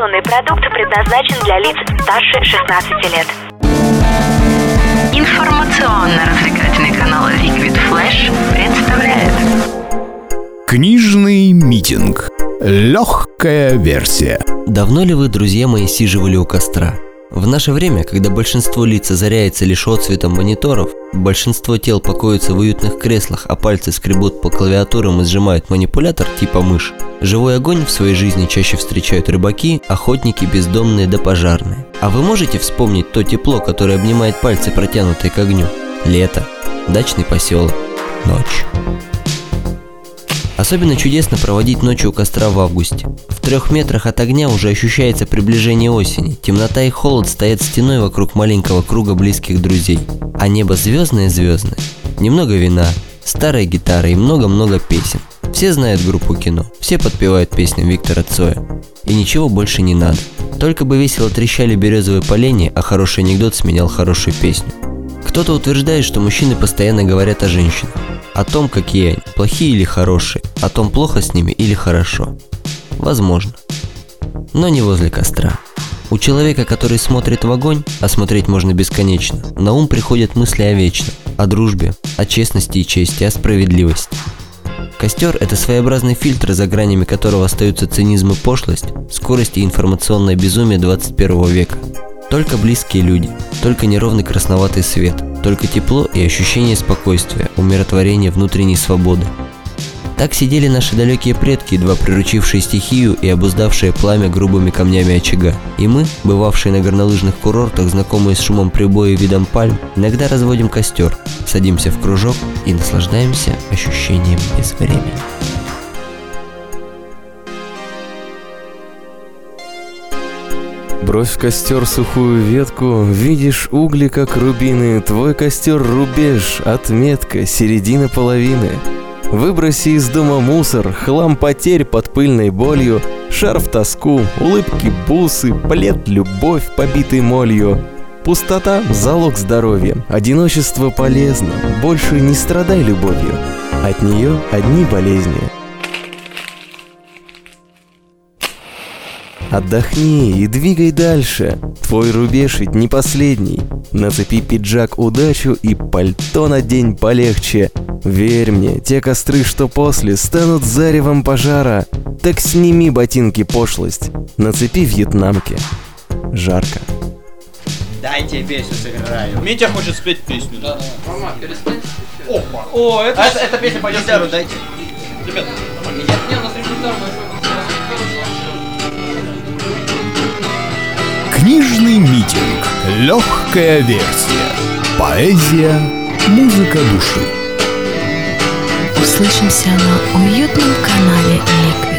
Информационный продукт предназначен для лиц старше 16 лет. Информационно-развлекательный канал Liquid Flash представляет Книжный митинг. Легкая версия. Давно ли вы, друзья мои, сиживали у костра? В наше время, когда большинство лиц озаряется лишь отцветом мониторов, большинство тел покоятся в уютных креслах, а пальцы скребут по клавиатурам и сжимают манипулятор типа мышь, живой огонь в своей жизни чаще встречают рыбаки, охотники, бездомные да пожарные. А вы можете вспомнить то тепло, которое обнимает пальцы, протянутые к огню? Лето, дачный поселок, ночь. Особенно чудесно проводить ночью у костра в августе. В трех метрах от огня уже ощущается приближение осени. Темнота и холод стоят стеной вокруг маленького круга близких друзей. А небо звездное-звездное. Немного вина, старая гитара и много-много песен. Все знают группу кино, все подпевают песням Виктора Цоя. И ничего больше не надо. Только бы весело трещали березовые поленья, а хороший анекдот сменял хорошую песню. Кто-то утверждает, что мужчины постоянно говорят о женщинах. О том, какие они, плохие или хорошие, о том, плохо с ними или хорошо. Возможно. Но не возле костра. У человека, который смотрит в огонь, а смотреть можно бесконечно, на ум приходят мысли о вечном, о дружбе, о честности и чести, о справедливости. Костер – это своеобразный фильтр, за гранями которого остаются цинизм и пошлость, скорость и информационное безумие 21 века. Только близкие люди, только неровный красноватый свет, только тепло и ощущение спокойствия, умиротворения внутренней свободы. Так сидели наши далекие предки, едва приручившие стихию и обуздавшие пламя грубыми камнями очага. И мы, бывавшие на горнолыжных курортах, знакомые с шумом прибоя и видом пальм, иногда разводим костер, садимся в кружок и наслаждаемся ощущением безвремени. Брось в костер сухую ветку, видишь угли, как рубины, твой костер рубеж, отметка, середина половины. Выброси из дома мусор, хлам потерь под пыльной болью, шарф тоску, улыбки бусы, плед любовь, побитый молью. Пустота – залог здоровья, одиночество полезно, больше не страдай любовью. От нее одни болезни – Отдохни и двигай дальше. Твой рубеж ведь не последний. Нацепи пиджак удачу и пальто надень полегче. Верь мне, те костры, что после, станут заревом пожара. Так сними ботинки пошлость. Нацепи вьетнамки. Жарко. Дайте песню сыграю. Митя хочет спеть песню. Да, да. Рома, перестань. Опа. О, это... А это, эта песня пойдет дайте. Ребят, митинг. Легкая версия. Поэзия, музыка души. Услышимся на уютном канале Лик